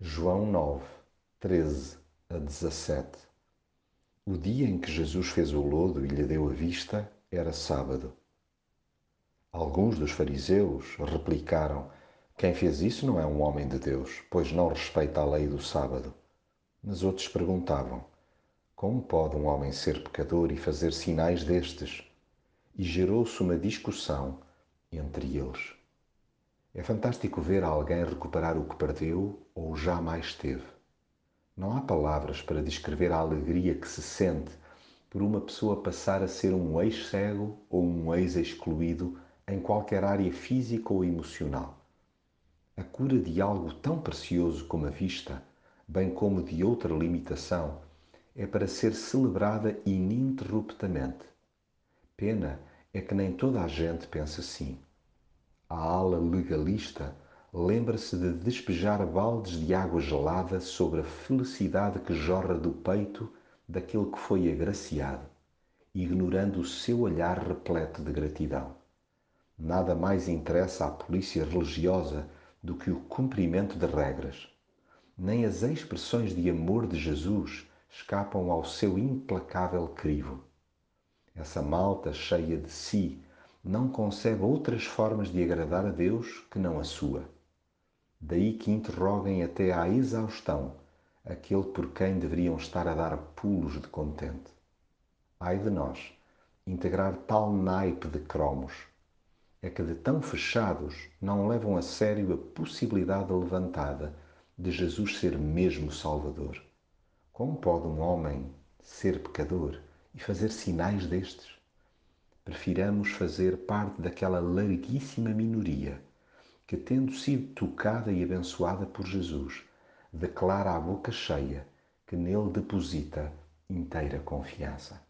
João 9, 13 a 17 O dia em que Jesus fez o lodo e lhe deu a vista era sábado. Alguns dos fariseus replicaram: Quem fez isso não é um homem de Deus, pois não respeita a lei do sábado. Mas outros perguntavam: Como pode um homem ser pecador e fazer sinais destes? E gerou-se uma discussão entre eles. É fantástico ver alguém recuperar o que perdeu ou jamais teve. Não há palavras para descrever a alegria que se sente por uma pessoa passar a ser um ex-cego ou um ex-excluído em qualquer área física ou emocional. A cura de algo tão precioso como a vista, bem como de outra limitação, é para ser celebrada ininterruptamente. Pena é que nem toda a gente pensa assim. A ala legalista lembra-se de despejar baldes de água gelada sobre a felicidade que jorra do peito daquele que foi agraciado, ignorando o seu olhar repleto de gratidão. Nada mais interessa à polícia religiosa do que o cumprimento de regras. Nem as expressões de amor de Jesus escapam ao seu implacável crivo. Essa malta cheia de si não concebe outras formas de agradar a Deus que não a sua. Daí que interroguem até à exaustão aquele por quem deveriam estar a dar pulos de contente. Ai de nós, integrar tal naipe de cromos é que de tão fechados não levam a sério a possibilidade levantada de Jesus ser mesmo Salvador. Como pode um homem ser pecador e fazer sinais destes? Prefiramos fazer parte daquela larguíssima minoria que, tendo sido tocada e abençoada por Jesus, declara à boca cheia que nele deposita inteira confiança.